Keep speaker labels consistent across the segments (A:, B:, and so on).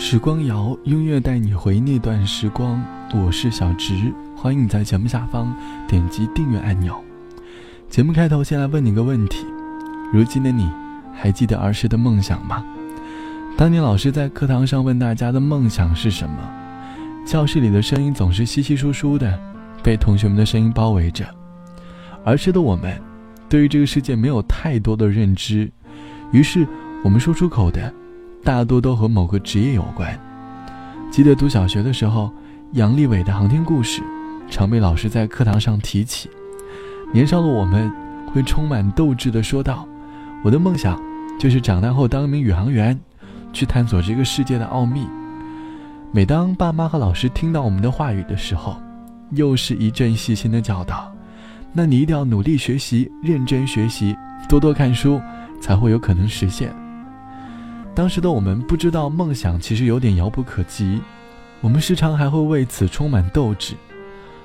A: 时光谣，音乐带你回那段时光。我是小直，欢迎你在节目下方点击订阅按钮。节目开头先来问你个问题：如今的你，还记得儿时的梦想吗？当年老师在课堂上问大家的梦想是什么，教室里的声音总是稀稀疏疏的，被同学们的声音包围着。儿时的我们，对于这个世界没有太多的认知，于是我们说出口的。大多都和某个职业有关。记得读小学的时候，杨利伟的航天故事常被老师在课堂上提起。年少的我们会充满斗志地说道：“我的梦想就是长大后当一名宇航员，去探索这个世界的奥秘。”每当爸妈和老师听到我们的话语的时候，又是一阵细心的教导：“那你一定要努力学习，认真学习，多多看书，才会有可能实现。”当时的我们不知道梦想其实有点遥不可及，我们时常还会为此充满斗志。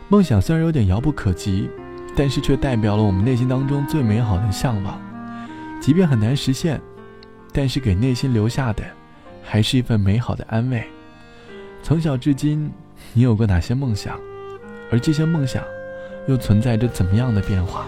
A: 梦想虽然有点遥不可及，但是却代表了我们内心当中最美好的向往。即便很难实现，但是给内心留下的，还是一份美好的安慰。从小至今，你有过哪些梦想？而这些梦想，又存在着怎么样的变化？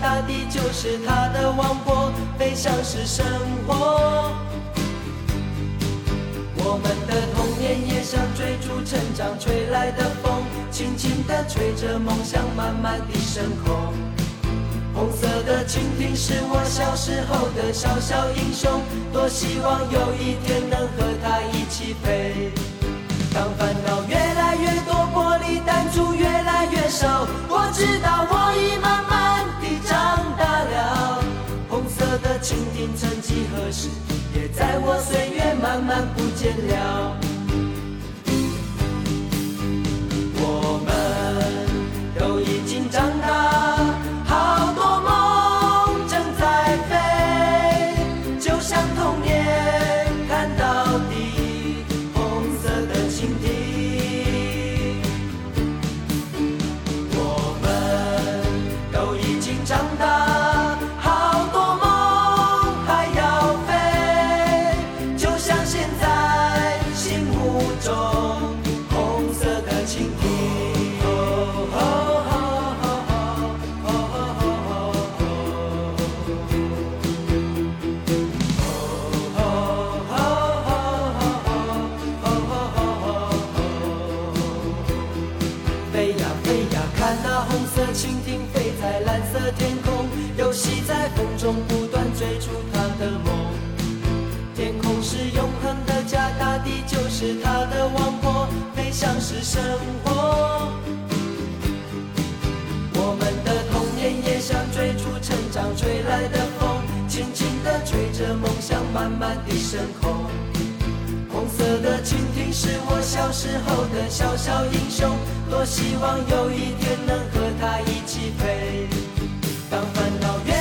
B: 大地就是他的王国，飞翔是生活。我们的童年也像追逐成长吹来的风，轻轻地吹着梦想慢慢地升空。红色的蜻蜓是我小时候的小小英雄，多希望有一天能和看那红色蜻蜓飞在蓝色天空游戏在风中不断追逐他的梦，天空是永恒的家，大地就是他的王国，飞翔是生活。我们的童年也像追逐成长吹来的风，轻轻地吹着梦想慢慢地升空。红色的蜻蜓是我小时候的小小英雄，多希望有一天能和它一起飞。当烦恼越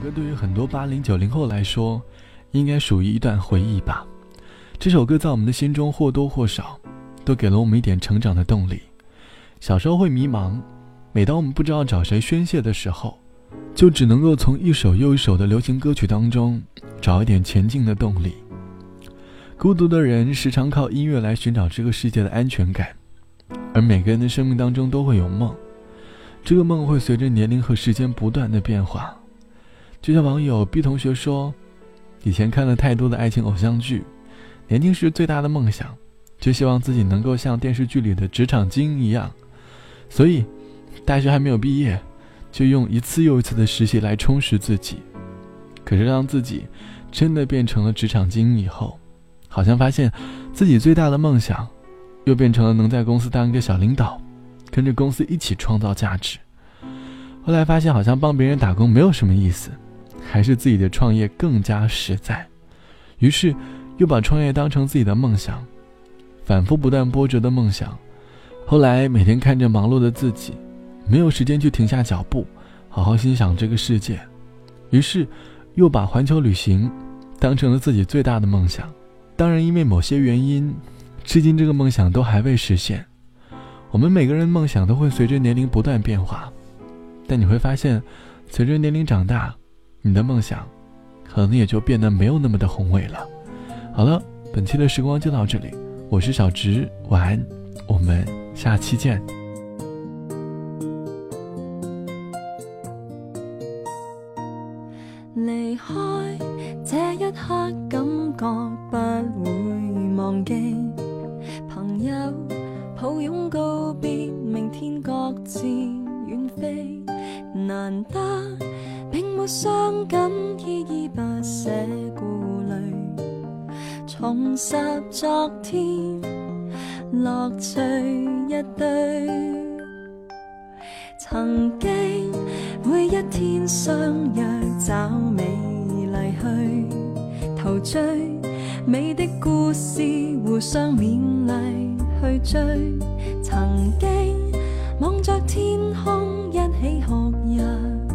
A: 歌对于很多八零九零后来说，应该属于一段回忆吧。这首歌在我们的心中或多或少，都给了我们一点成长的动力。小时候会迷茫，每当我们不知道找谁宣泄的时候，就只能够从一首又一首的流行歌曲当中找一点前进的动力。孤独的人时常靠音乐来寻找这个世界的安全感，而每个人的生命当中都会有梦，这个梦会随着年龄和时间不断的变化。就像网友 B 同学说，以前看了太多的爱情偶像剧，年轻时最大的梦想，就希望自己能够像电视剧里的职场精英一样，所以大学还没有毕业，就用一次又一次的实习来充实自己。可是当自己真的变成了职场精英以后，好像发现自己最大的梦想，又变成了能在公司当一个小领导，跟着公司一起创造价值。后来发现好像帮别人打工没有什么意思，还是自己的创业更加实在。于是又把创业当成自己的梦想，反复不断波折的梦想。后来每天看着忙碌的自己，没有时间去停下脚步，好好欣赏这个世界。于是又把环球旅行当成了自己最大的梦想。当然，因为某些原因，至今这个梦想都还未实现。我们每个人梦想都会随着年龄不断变化，但你会发现，随着年龄长大，你的梦想可能也就变得没有那么的宏伟了。好了，本期的时光就到这里，我是小植，晚安，我们下期见。
B: 离开这一刻，感觉不会忘记。朋友抱拥告别，明天各自远飞。难得伤感，依依不舍顾虑。重拾昨天，乐趣一堆。曾经每一天相约找美丽去陶醉，美的故事互相勉励去追。曾经望着天空一起哭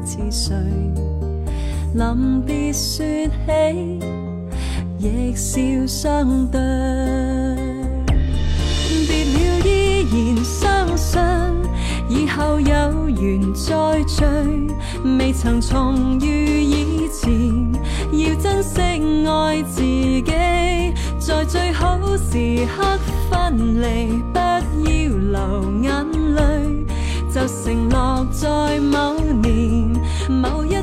B: 泣似睡，临别说起亦笑相对。别了依然相信。以后有缘再聚，未曾重遇以前，要珍惜爱自己，在最好时刻分离，不要流眼泪，就承诺在某年某一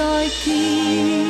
B: 再见。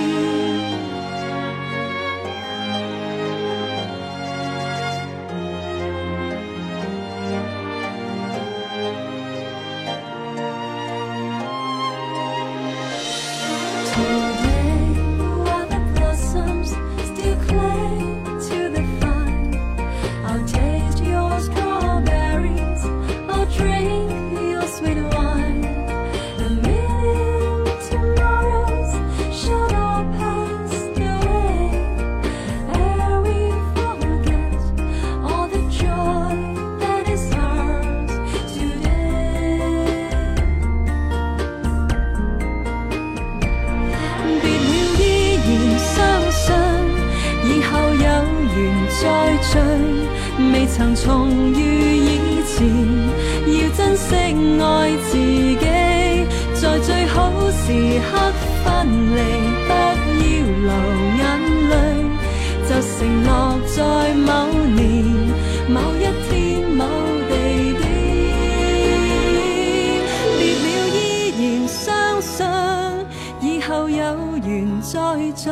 B: 未曾重遇以前，要珍惜爱自己，在最好时刻分离，不要流眼泪，就承诺在某年某一天某地点，别了依然相信以后有缘再聚。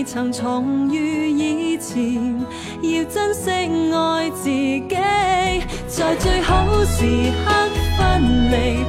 B: 未曾重遇以前，要珍惜爱自己，在最好时刻分离，